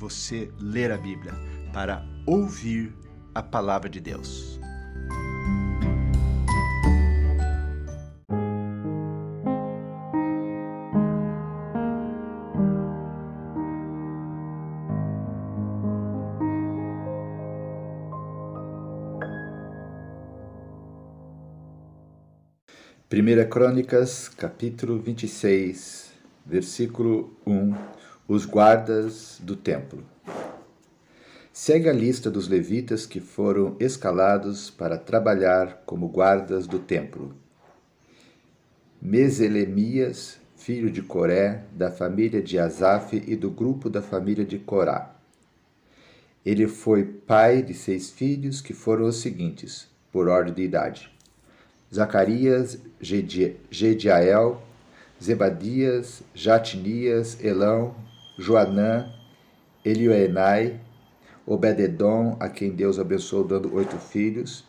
você ler a Bíblia, para ouvir a palavra de Deus. Primeira Crônicas, capítulo 26, versículo 1 os guardas do templo. Segue a lista dos levitas que foram escalados para trabalhar como guardas do templo. Meselemias, filho de Coré, da família de Asaf e do grupo da família de Corá. Ele foi pai de seis filhos que foram os seguintes, por ordem de idade: Zacarias, Gediael, Zebadias, Jatinias, Elão, Joanã, Elioenai, Obededom, a quem Deus abençoou dando oito filhos.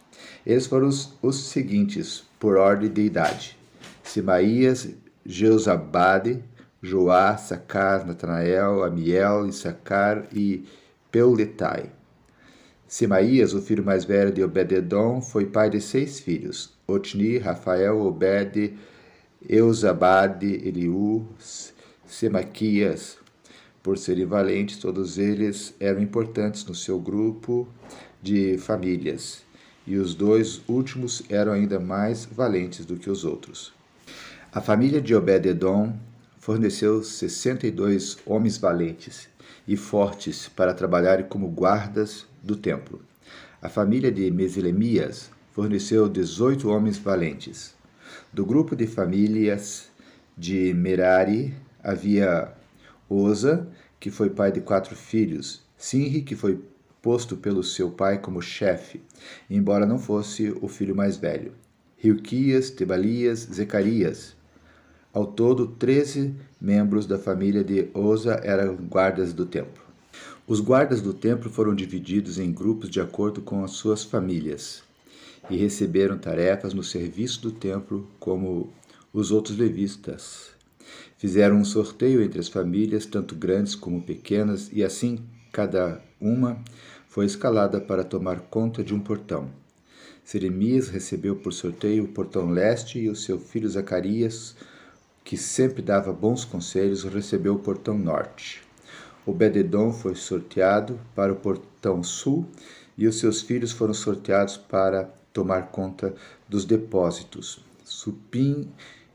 Eles foram os, os seguintes, por ordem de idade. Simaías, Jeuzabade, Joá, Sacar, Natanael, Amiel, Issacar e Peuletai. Simaías, o filho mais velho de Obededom, foi pai de seis filhos: Otni, Rafael, Obed, Eusabade, Eliú, Semaquias, por serem valentes, todos eles eram importantes no seu grupo de famílias, e os dois últimos eram ainda mais valentes do que os outros. A família de Obed-edom forneceu 62 homens valentes e fortes para trabalharem como guardas do templo. A família de Mesilemias forneceu 18 homens valentes. Do grupo de famílias de Merari havia Oza, que foi pai de quatro filhos, Sinri, que foi posto pelo seu pai como chefe, embora não fosse o filho mais velho, Rilquias, Tebalias, Zecarias. Ao todo, treze membros da família de Oza eram guardas do templo. Os guardas do templo foram divididos em grupos de acordo com as suas famílias e receberam tarefas no serviço do templo como os outros levistas. Fizeram um sorteio entre as famílias, tanto grandes como pequenas, e assim cada uma foi escalada para tomar conta de um portão. Seremias recebeu por sorteio o portão leste e o seu filho Zacarias, que sempre dava bons conselhos, recebeu o portão norte. Obededon foi sorteado para o portão sul e os seus filhos foram sorteados para tomar conta dos depósitos. Supim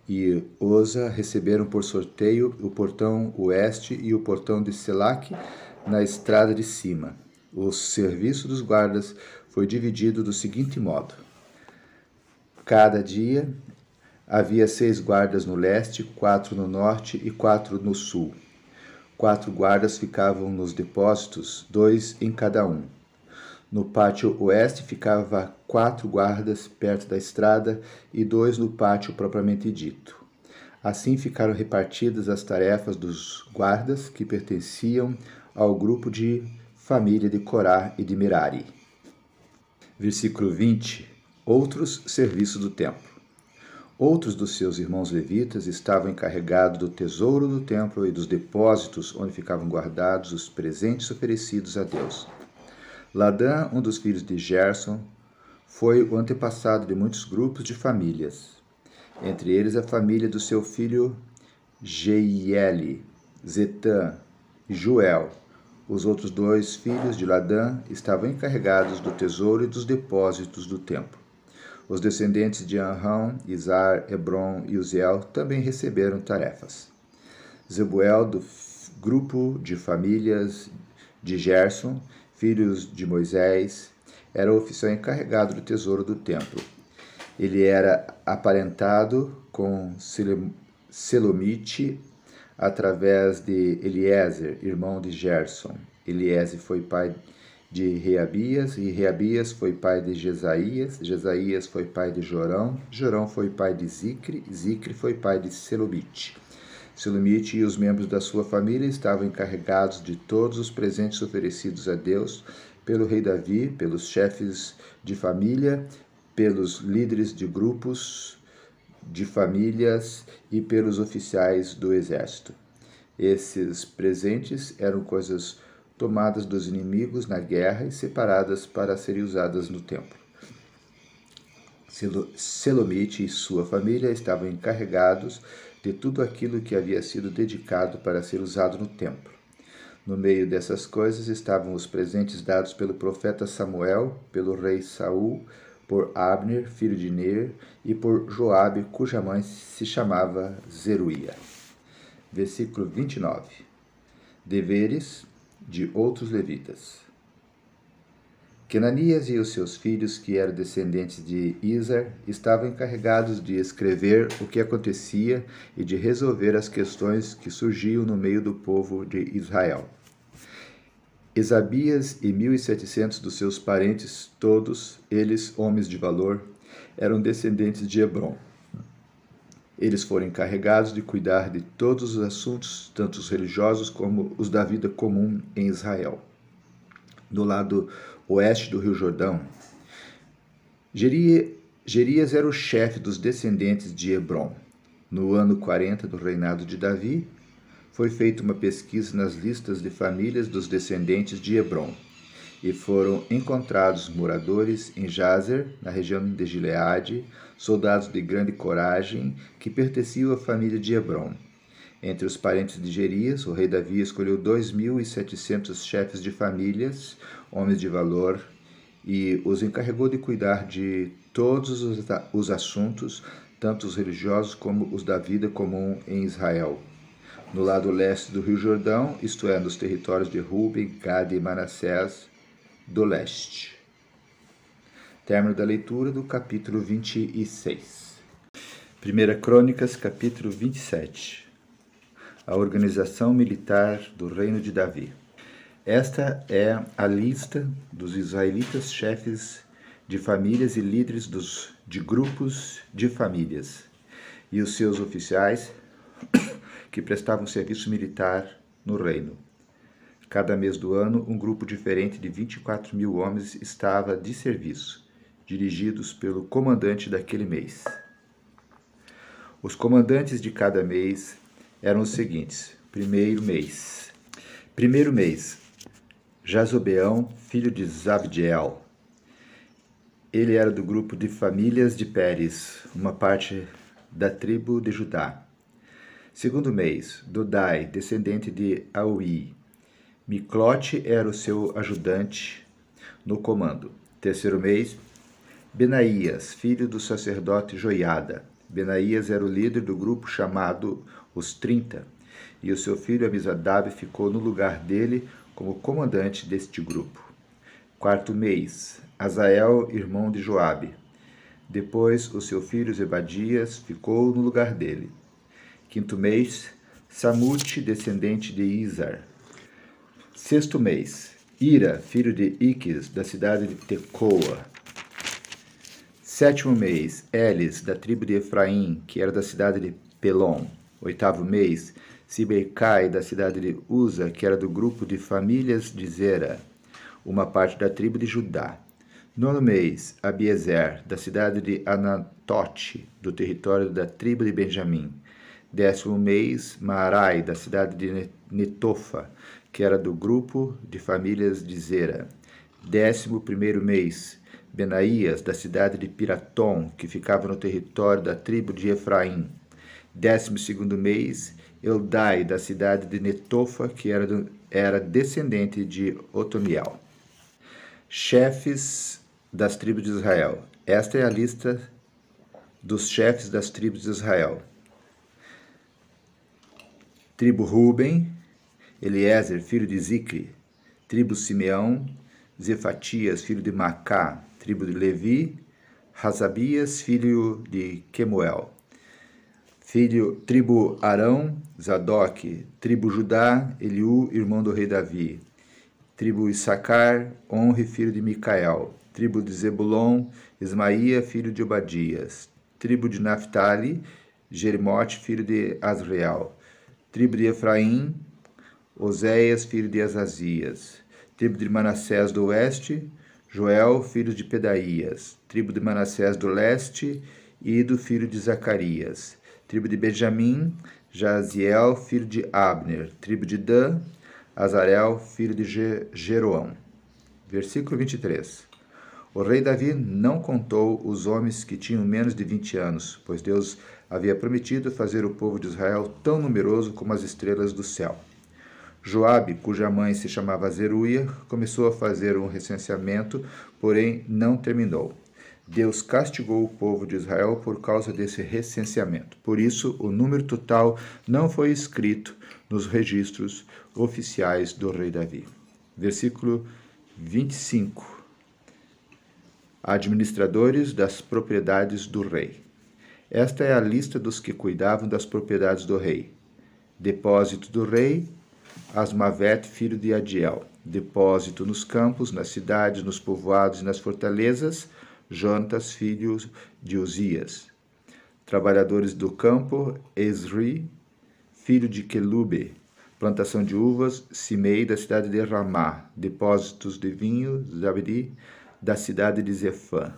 e Oza receberam por sorteio o portão oeste e o portão de Selac na estrada de cima. O serviço dos guardas foi dividido do seguinte modo: cada dia havia seis guardas no leste, quatro no norte e quatro no sul. Quatro guardas ficavam nos depósitos, dois em cada um. No pátio oeste ficava quatro guardas perto da estrada e dois no pátio propriamente dito. Assim ficaram repartidas as tarefas dos guardas que pertenciam ao grupo de família de Corá e de Merari. Versículo 20. Outros serviços do templo. Outros dos seus irmãos levitas estavam encarregados do tesouro do templo e dos depósitos onde ficavam guardados os presentes oferecidos a Deus. Ladã, um dos filhos de Gerson, foi o antepassado de muitos grupos de famílias, entre eles a família do seu filho Jeiel, Zetã e Joel. Os outros dois filhos de Ladã estavam encarregados do tesouro e dos depósitos do templo. Os descendentes de Anrão, Izar, Hebron e Uziel também receberam tarefas. Zebuel, do grupo de famílias de Gerson, filhos de Moisés, era o oficial encarregado do tesouro do templo. Ele era aparentado com Selomite através de Eliezer, irmão de Gerson. Eliezer foi pai de Reabias, e Reabias foi pai de Jesaías, Jesaías foi pai de Jorão, Jorão foi pai de Zicre, Zicre foi pai de Selomite. Selomite e os membros da sua família estavam encarregados de todos os presentes oferecidos a Deus pelo rei Davi, pelos chefes de família, pelos líderes de grupos de famílias e pelos oficiais do exército. Esses presentes eram coisas tomadas dos inimigos na guerra e separadas para serem usadas no templo. Selomite e sua família estavam encarregados de tudo aquilo que havia sido dedicado para ser usado no templo. No meio dessas coisas estavam os presentes dados pelo profeta Samuel, pelo rei Saul, por Abner, filho de Ner, e por Joabe, cuja mãe se chamava Zeruia. Versículo 29. Deveres de outros levitas. Kenanias e os seus filhos, que eram descendentes de Isar, estavam encarregados de escrever o que acontecia e de resolver as questões que surgiam no meio do povo de Israel. Esabias e mil e setecentos dos seus parentes, todos eles homens de valor, eram descendentes de Hebron. Eles foram encarregados de cuidar de todos os assuntos, tanto os religiosos como os da vida comum em Israel. Do lado oeste do Rio Jordão, Gerias era o chefe dos descendentes de Hebron. No ano 40 do reinado de Davi, foi feita uma pesquisa nas listas de famílias dos descendentes de Hebron, e foram encontrados moradores em Jazer, na região de Gileade, soldados de grande coragem que pertenciam à família de Hebron. Entre os parentes de Gerias, o rei Davi escolheu 2.700 chefes de famílias, homens de valor, e os encarregou de cuidar de todos os assuntos, tanto os religiosos como os da vida comum em Israel no lado leste do Rio Jordão, isto é, nos territórios de Ruben, Gad e Manassés do leste. Término da leitura do capítulo 26. Primeira Crônicas, capítulo 27. A organização militar do reino de Davi. Esta é a lista dos israelitas chefes de famílias e líderes dos, de grupos de famílias e os seus oficiais que prestavam serviço militar no reino. Cada mês do ano, um grupo diferente de 24 mil homens estava de serviço, dirigidos pelo comandante daquele mês. Os comandantes de cada mês eram os seguintes: primeiro mês. Primeiro mês, Jazobeão, filho de Zabdiel. Ele era do grupo de famílias de Pérez, uma parte da tribo de Judá. Segundo mês, Dodai, descendente de Aui. Miclote era o seu ajudante no comando. Terceiro mês, Benaías, filho do sacerdote Joiada. Benaías era o líder do grupo chamado Os Trinta, e o seu filho Amizadab ficou no lugar dele como comandante deste grupo. Quarto mês, Azael, irmão de Joabe. Depois, o seu filho Zebadias ficou no lugar dele. Quinto mês, Samute, descendente de Izar. Sexto mês, Ira, filho de Iques, da cidade de Tecoa. Sétimo mês, Elis, da tribo de Efraim, que era da cidade de Pelon. Oitavo mês, Sibecai, da cidade de Uza, que era do grupo de famílias de Zera, uma parte da tribo de Judá. Nono mês, Abiezer, da cidade de Anatote, do território da tribo de Benjamim. Décimo mês, Marai, da cidade de Netofa, que era do grupo de famílias de Zera. Décimo primeiro mês, Benaías, da cidade de Piratom, que ficava no território da tribo de Efraim. Décimo segundo mês, Eldai, da cidade de Netofa, que era, do, era descendente de Otoniel. Chefes das tribos de Israel. Esta é a lista dos chefes das tribos de Israel. Tribo Ruben, Eliezer, filho de Zicre. Tribo Simeão, Zefatias, filho de Macá. Tribo de Levi, Razabias, filho de Quemuel. Filho, tribo Arão, Zadok. Tribo Judá, Eliú, irmão do rei Davi. Tribo Issacar, Honre, filho de Micael. Tribo de Zebulon, Ismaía, filho de Obadias. Tribo de Naphtali, Jerimote, filho de Azrael. Tribo de Efraim, Oséias, filho de Azazias. Tribo de Manassés do oeste, Joel, filho de Pedaías. Tribo de Manassés do leste, Ido, filho de Zacarias. Tribo de Benjamim, Jaziel, filho de Abner. Tribo de Dan, Azarel, filho de Jeroão. Versículo 23. O rei Davi não contou os homens que tinham menos de 20 anos, pois Deus havia prometido fazer o povo de Israel tão numeroso como as estrelas do céu. Joabe, cuja mãe se chamava Zeruia, começou a fazer um recenseamento, porém não terminou. Deus castigou o povo de Israel por causa desse recenseamento. Por isso, o número total não foi escrito nos registros oficiais do rei Davi. Versículo 25. Administradores das propriedades do rei. Esta é a lista dos que cuidavam das propriedades do rei. Depósito do rei, Asmavet, filho de Adiel. Depósito nos campos, nas cidades, nos povoados e nas fortalezas, Jonatas, filho de Uzias. Trabalhadores do campo, Esri, filho de Quelube. Plantação de uvas, Simei, da cidade de Ramá. Depósitos de vinho, Zabdi, da cidade de Zefã.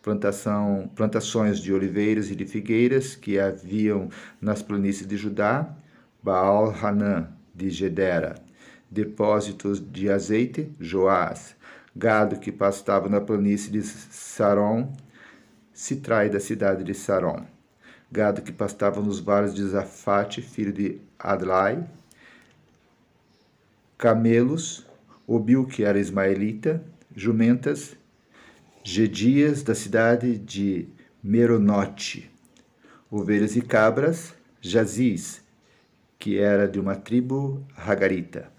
Plantação, plantações de oliveiras e de figueiras que haviam nas planícies de Judá, Baal Hanã, de Gedera. Depósitos de azeite, Joás. Gado que pastava na planície de Saron, Citrai, da cidade de Saron. Gado que pastava nos vales de Zafate, filho de Adlai. Camelos, Obil, que era ismaelita, jumentas, Gedias, da cidade de Meronote, ovelhas e cabras, Jaziz, que era de uma tribo hagarita.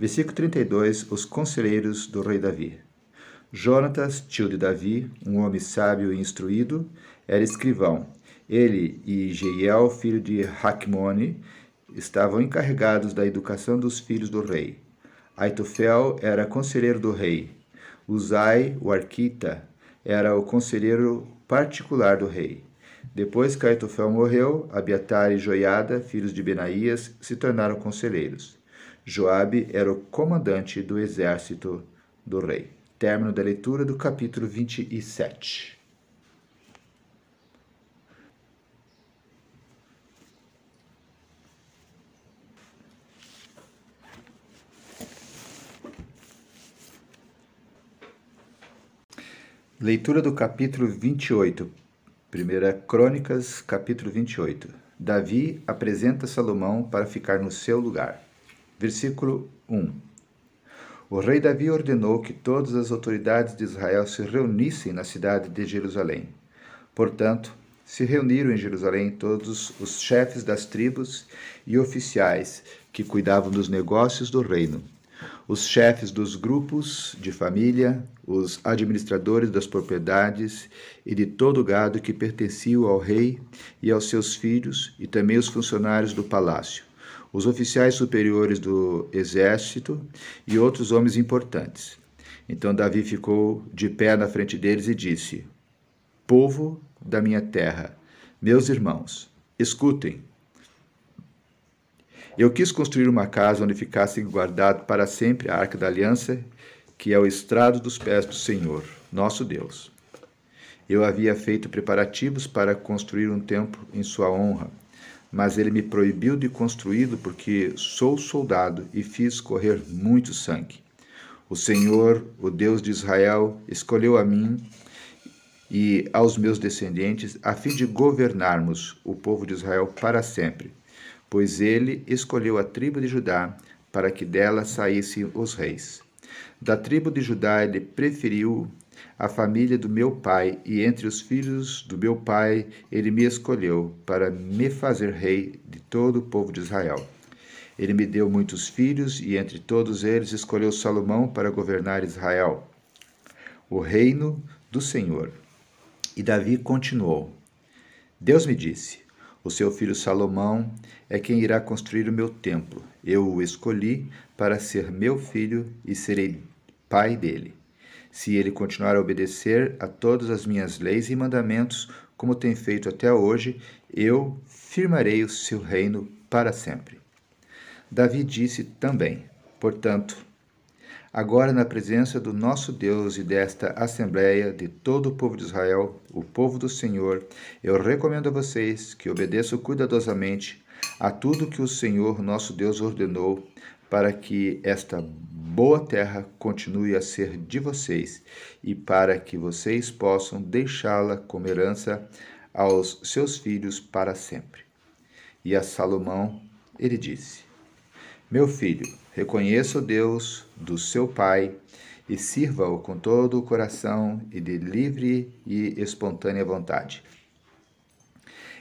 Versículo 32, os conselheiros do rei Davi. Jonatas, tio de Davi, um homem sábio e instruído, era escrivão. Ele e Jeiel, filho de Hakmone, estavam encarregados da educação dos filhos do rei. Aitofel era conselheiro do rei. Uzai, o arquita, era o conselheiro particular do rei. Depois que Aitofel morreu, Abiatar e Joiada, filhos de Benaías, se tornaram conselheiros. Joabe era o comandante do exército do rei. Término da leitura do capítulo 27. Leitura do capítulo 28. Primeira Crônicas, capítulo 28. Davi apresenta Salomão para ficar no seu lugar. Versículo 1. O rei Davi ordenou que todas as autoridades de Israel se reunissem na cidade de Jerusalém. Portanto, se reuniram em Jerusalém todos os chefes das tribos e oficiais que cuidavam dos negócios do reino os chefes dos grupos de família, os administradores das propriedades e de todo o gado que pertencia ao rei e aos seus filhos, e também os funcionários do palácio, os oficiais superiores do exército e outros homens importantes. Então Davi ficou de pé na frente deles e disse: Povo da minha terra, meus irmãos, escutem. Eu quis construir uma casa onde ficasse guardado para sempre a arca da aliança, que é o estrado dos pés do Senhor, nosso Deus. Eu havia feito preparativos para construir um templo em sua honra, mas ele me proibiu de construí-lo porque sou soldado e fiz correr muito sangue. O Senhor, o Deus de Israel, escolheu a mim e aos meus descendentes, a fim de governarmos o povo de Israel para sempre. Pois ele escolheu a tribo de Judá para que dela saíssem os reis. Da tribo de Judá ele preferiu a família do meu pai, e entre os filhos do meu pai ele me escolheu para me fazer rei de todo o povo de Israel. Ele me deu muitos filhos, e entre todos eles escolheu Salomão para governar Israel, o reino do Senhor. E Davi continuou: Deus me disse: O seu filho Salomão é quem irá construir o meu templo. Eu o escolhi para ser meu filho e serei pai dele. Se ele continuar a obedecer a todas as minhas leis e mandamentos, como tem feito até hoje, eu firmarei o seu reino para sempre. Davi disse também: Portanto, agora na presença do nosso Deus e desta assembleia de todo o povo de Israel, o povo do Senhor, eu recomendo a vocês que obedeçam cuidadosamente a tudo que o Senhor nosso Deus ordenou, para que esta boa terra continue a ser de vocês e para que vocês possam deixá-la como herança aos seus filhos para sempre. E a Salomão ele disse: Meu filho, reconheça o Deus do seu pai e sirva-o com todo o coração e de livre e espontânea vontade.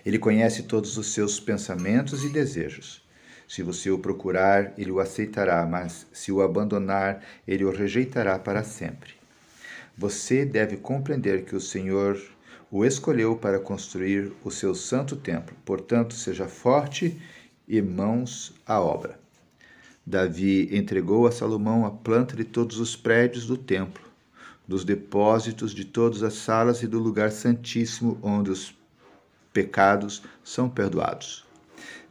Ele conhece todos os seus pensamentos e desejos. Se você o procurar, ele o aceitará, mas se o abandonar, ele o rejeitará para sempre. Você deve compreender que o Senhor o escolheu para construir o seu santo templo. Portanto, seja forte e mãos à obra. Davi entregou a Salomão a planta de todos os prédios do templo, dos depósitos de todas as salas e do lugar santíssimo onde os pecados são perdoados.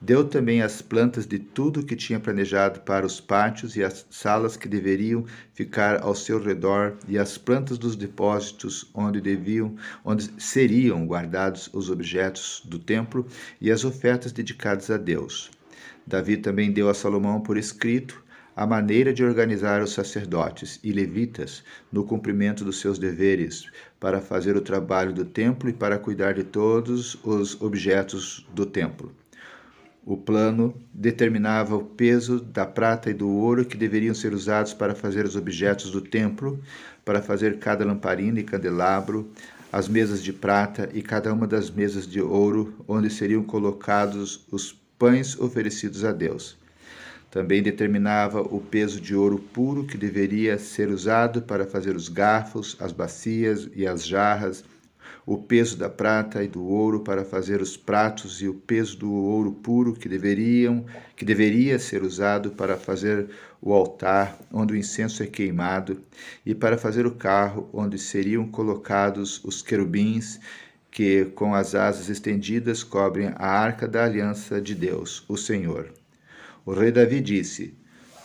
Deu também as plantas de tudo que tinha planejado para os pátios e as salas que deveriam ficar ao seu redor e as plantas dos depósitos onde deviam, onde seriam guardados os objetos do templo e as ofertas dedicadas a Deus. Davi também deu a Salomão por escrito a maneira de organizar os sacerdotes e levitas no cumprimento dos seus deveres, para fazer o trabalho do templo e para cuidar de todos os objetos do templo. O plano determinava o peso da prata e do ouro que deveriam ser usados para fazer os objetos do templo, para fazer cada lamparina e candelabro, as mesas de prata e cada uma das mesas de ouro, onde seriam colocados os pães oferecidos a Deus. Também determinava o peso de ouro puro que deveria ser usado para fazer os garfos, as bacias e as jarras o peso da prata e do ouro para fazer os pratos e o peso do ouro puro que deveriam que deveria ser usado para fazer o altar onde o incenso é queimado e para fazer o carro onde seriam colocados os querubins que com as asas estendidas cobrem a arca da aliança de Deus, o Senhor. O rei Davi disse: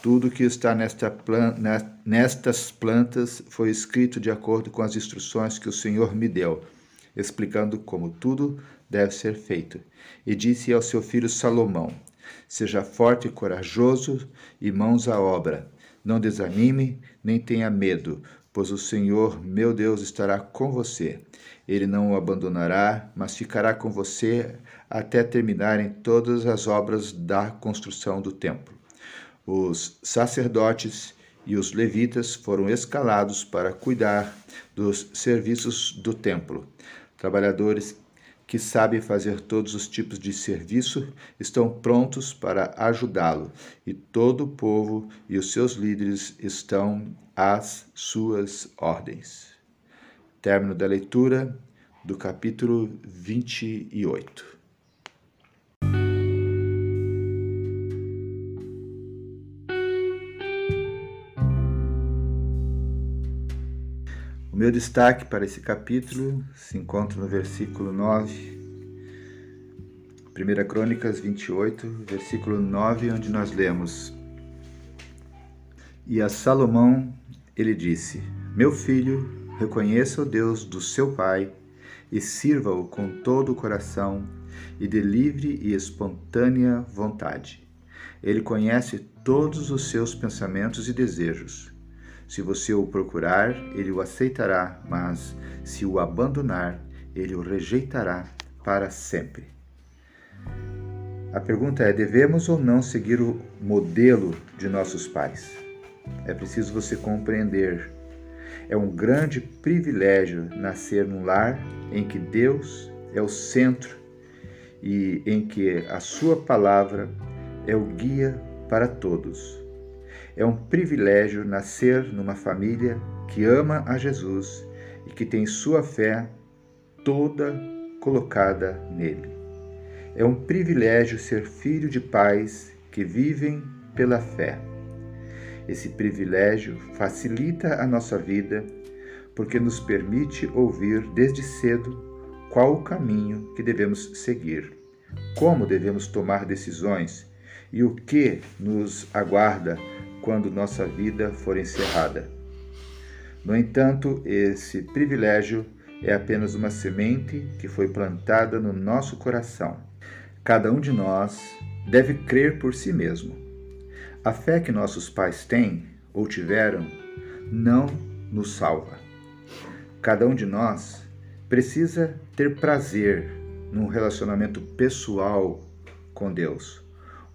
tudo que está nesta plan nestas plantas foi escrito de acordo com as instruções que o Senhor me deu explicando como tudo deve ser feito. E disse ao seu filho Salomão: Seja forte e corajoso e mãos à obra. Não desanime, nem tenha medo, pois o Senhor, meu Deus, estará com você. Ele não o abandonará, mas ficará com você até terminarem todas as obras da construção do templo. Os sacerdotes e os levitas foram escalados para cuidar dos serviços do templo. Trabalhadores que sabem fazer todos os tipos de serviço estão prontos para ajudá-lo, e todo o povo e os seus líderes estão às suas ordens. Término da leitura do capítulo 28. Meu destaque para esse capítulo se encontra no versículo 9, 1 Crônicas 28, versículo 9, onde nós lemos: E a Salomão ele disse: Meu filho, reconheça o Deus do seu pai e sirva-o com todo o coração e de livre e espontânea vontade. Ele conhece todos os seus pensamentos e desejos Se você o procurar, ele o aceitará, mas se o abandonar, ele o rejeitará para sempre. A pergunta é: devemos ou não seguir o modelo de nossos pais? É preciso você compreender. É um grande privilégio nascer num lar em que Deus é o centro e em que a Sua palavra é o guia para todos. É um privilégio nascer numa família que ama a Jesus e que tem sua fé toda colocada nele. É um privilégio ser filho de pais que vivem pela fé. Esse privilégio facilita a nossa vida porque nos permite ouvir desde cedo qual o caminho que devemos seguir, como devemos tomar decisões e o que nos aguarda quando nossa vida for encerrada. No entanto, esse privilégio é apenas uma semente que foi plantada no nosso coração. Cada um de nós deve crer por si mesmo. A fé que nossos pais têm ou tiveram não nos salva. Cada um de nós precisa ter prazer num relacionamento pessoal com Deus.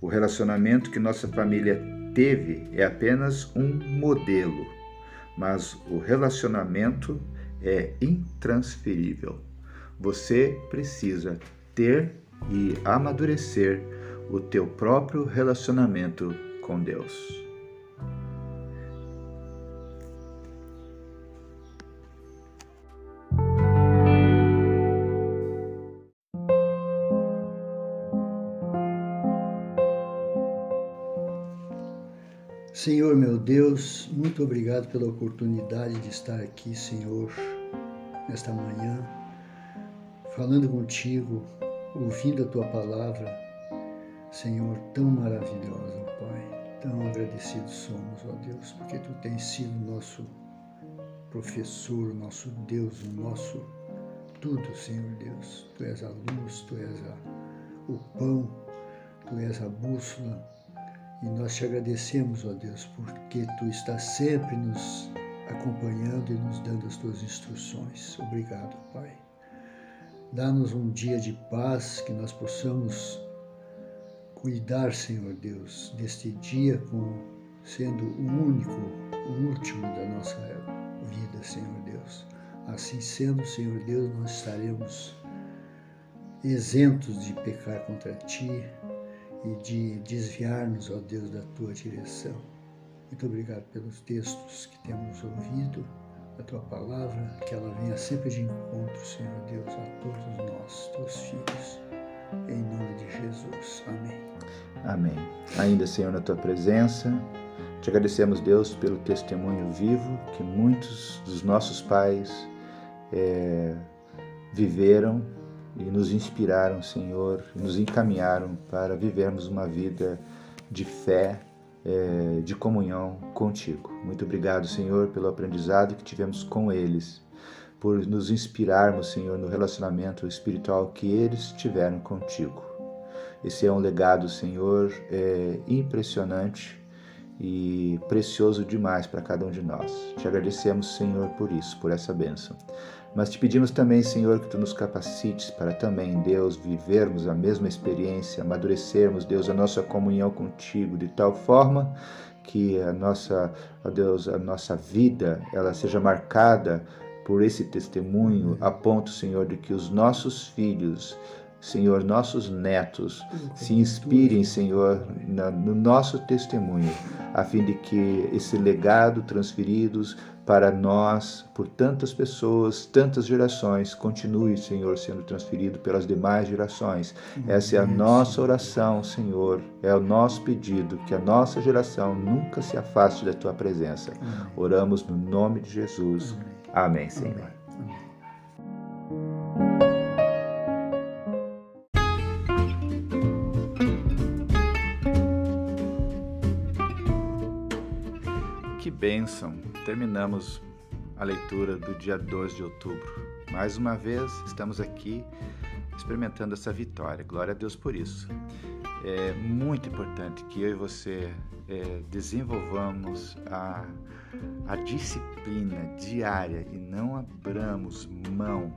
O relacionamento que nossa família teve é apenas um modelo, mas o relacionamento é intransferível. Você precisa ter e amadurecer o teu próprio relacionamento com Deus. Senhor meu Deus, muito obrigado pela oportunidade de estar aqui, Senhor, nesta manhã, falando contigo, ouvindo a tua palavra, Senhor, tão maravilhosa, Pai. Tão agradecidos somos, ó Deus, porque tu tens sido nosso professor, nosso Deus, o nosso tudo, Senhor Deus. Tu és a luz, tu és a, o pão, tu és a bússola e nós te agradecemos, ó Deus, porque tu estás sempre nos acompanhando e nos dando as tuas instruções. Obrigado, Pai. Dá-nos um dia de paz, que nós possamos cuidar, Senhor Deus, deste dia com sendo o único, o último da nossa vida, Senhor Deus. Assim sendo, Senhor Deus, nós estaremos isentos de pecar contra ti, e de desviar-nos, ó Deus, da tua direção. Muito obrigado pelos textos que temos ouvido, a tua palavra, que ela venha sempre de encontro, Senhor Deus, a todos nós, teus filhos. Em nome de Jesus. Amém. Amém. Ainda, Senhor, na tua presença, te agradecemos, Deus, pelo testemunho vivo que muitos dos nossos pais é, viveram e nos inspiraram, Senhor, e nos encaminharam para vivermos uma vida de fé, é, de comunhão contigo. Muito obrigado, Senhor, pelo aprendizado que tivemos com eles, por nos inspirarmos, Senhor, no relacionamento espiritual que eles tiveram contigo. Esse é um legado, Senhor, é, impressionante e precioso demais para cada um de nós. Te agradecemos, Senhor, por isso, por essa bênção. Mas te pedimos também, Senhor, que tu nos capacites para também, Deus, vivermos a mesma experiência, amadurecermos, Deus, a nossa comunhão contigo de tal forma que a nossa, ó Deus, a nossa vida, ela seja marcada por esse testemunho, a ponto, Senhor, de que os nossos filhos Senhor, nossos netos se inspirem, Senhor, no nosso testemunho, a fim de que esse legado transferidos para nós, por tantas pessoas, tantas gerações, continue, Senhor, sendo transferido pelas demais gerações. Essa é a nossa oração, Senhor, é o nosso pedido, que a nossa geração nunca se afaste da tua presença. Oramos no nome de Jesus. Amém, Senhor. Bênção! Terminamos a leitura do dia 2 de outubro. Mais uma vez estamos aqui experimentando essa vitória. Glória a Deus por isso. é muito importante que eu e você é, desenvolvamos a, a disciplina diária e não abramos mão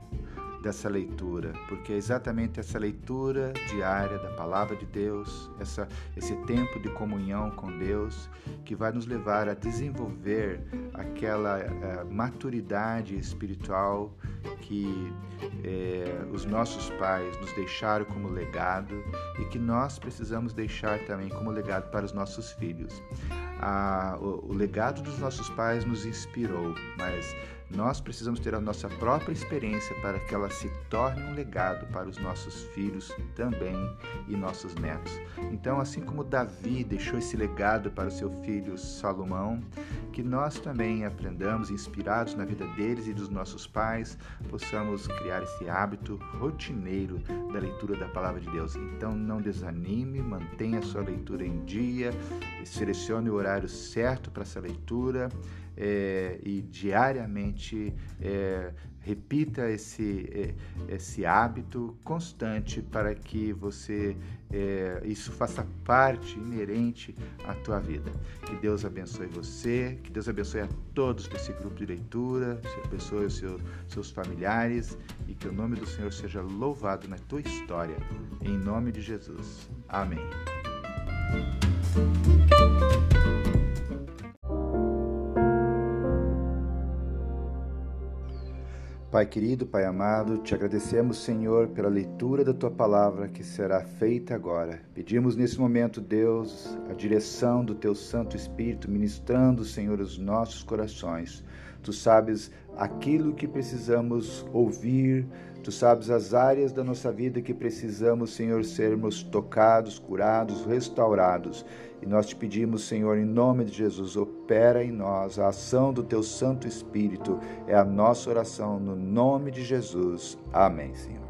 dessa leitura, porque é exatamente essa leitura diária da palavra de Deus, essa, esse tempo de comunhão com Deus, que vai nos levar a desenvolver aquela uh, maturidade espiritual que eh, os nossos pais nos deixaram como legado e que nós precisamos deixar também como legado para os nossos filhos. A, o, o legado dos nossos pais nos inspirou, mas nós precisamos ter a nossa própria experiência para que ela se torne um legado para os nossos filhos também e nossos netos. Então, assim como Davi deixou esse legado para o seu filho Salomão, que nós também aprendamos, inspirados na vida deles e dos nossos pais, possamos criar esse hábito rotineiro da leitura da palavra de Deus. Então, não desanime, mantenha a sua leitura em dia, selecione o horário certo para essa leitura é, e diariamente é, repita esse, é, esse hábito constante para que você é, isso faça parte inerente à tua vida. Que Deus abençoe você, que Deus abençoe a todos desse grupo de leitura, que abençoe os seus, seus familiares e que o nome do Senhor seja louvado na tua história. Em nome de Jesus. Amém. Pai querido, Pai amado, te agradecemos, Senhor, pela leitura da tua palavra que será feita agora. Pedimos nesse momento, Deus, a direção do teu Santo Espírito, ministrando, Senhor, os nossos corações. Tu sabes aquilo que precisamos ouvir, tu sabes as áreas da nossa vida que precisamos, Senhor, sermos tocados, curados, restaurados. E nós te pedimos, Senhor, em nome de Jesus, opera em nós a ação do teu Santo Espírito. É a nossa oração no nome de Jesus. Amém, Senhor.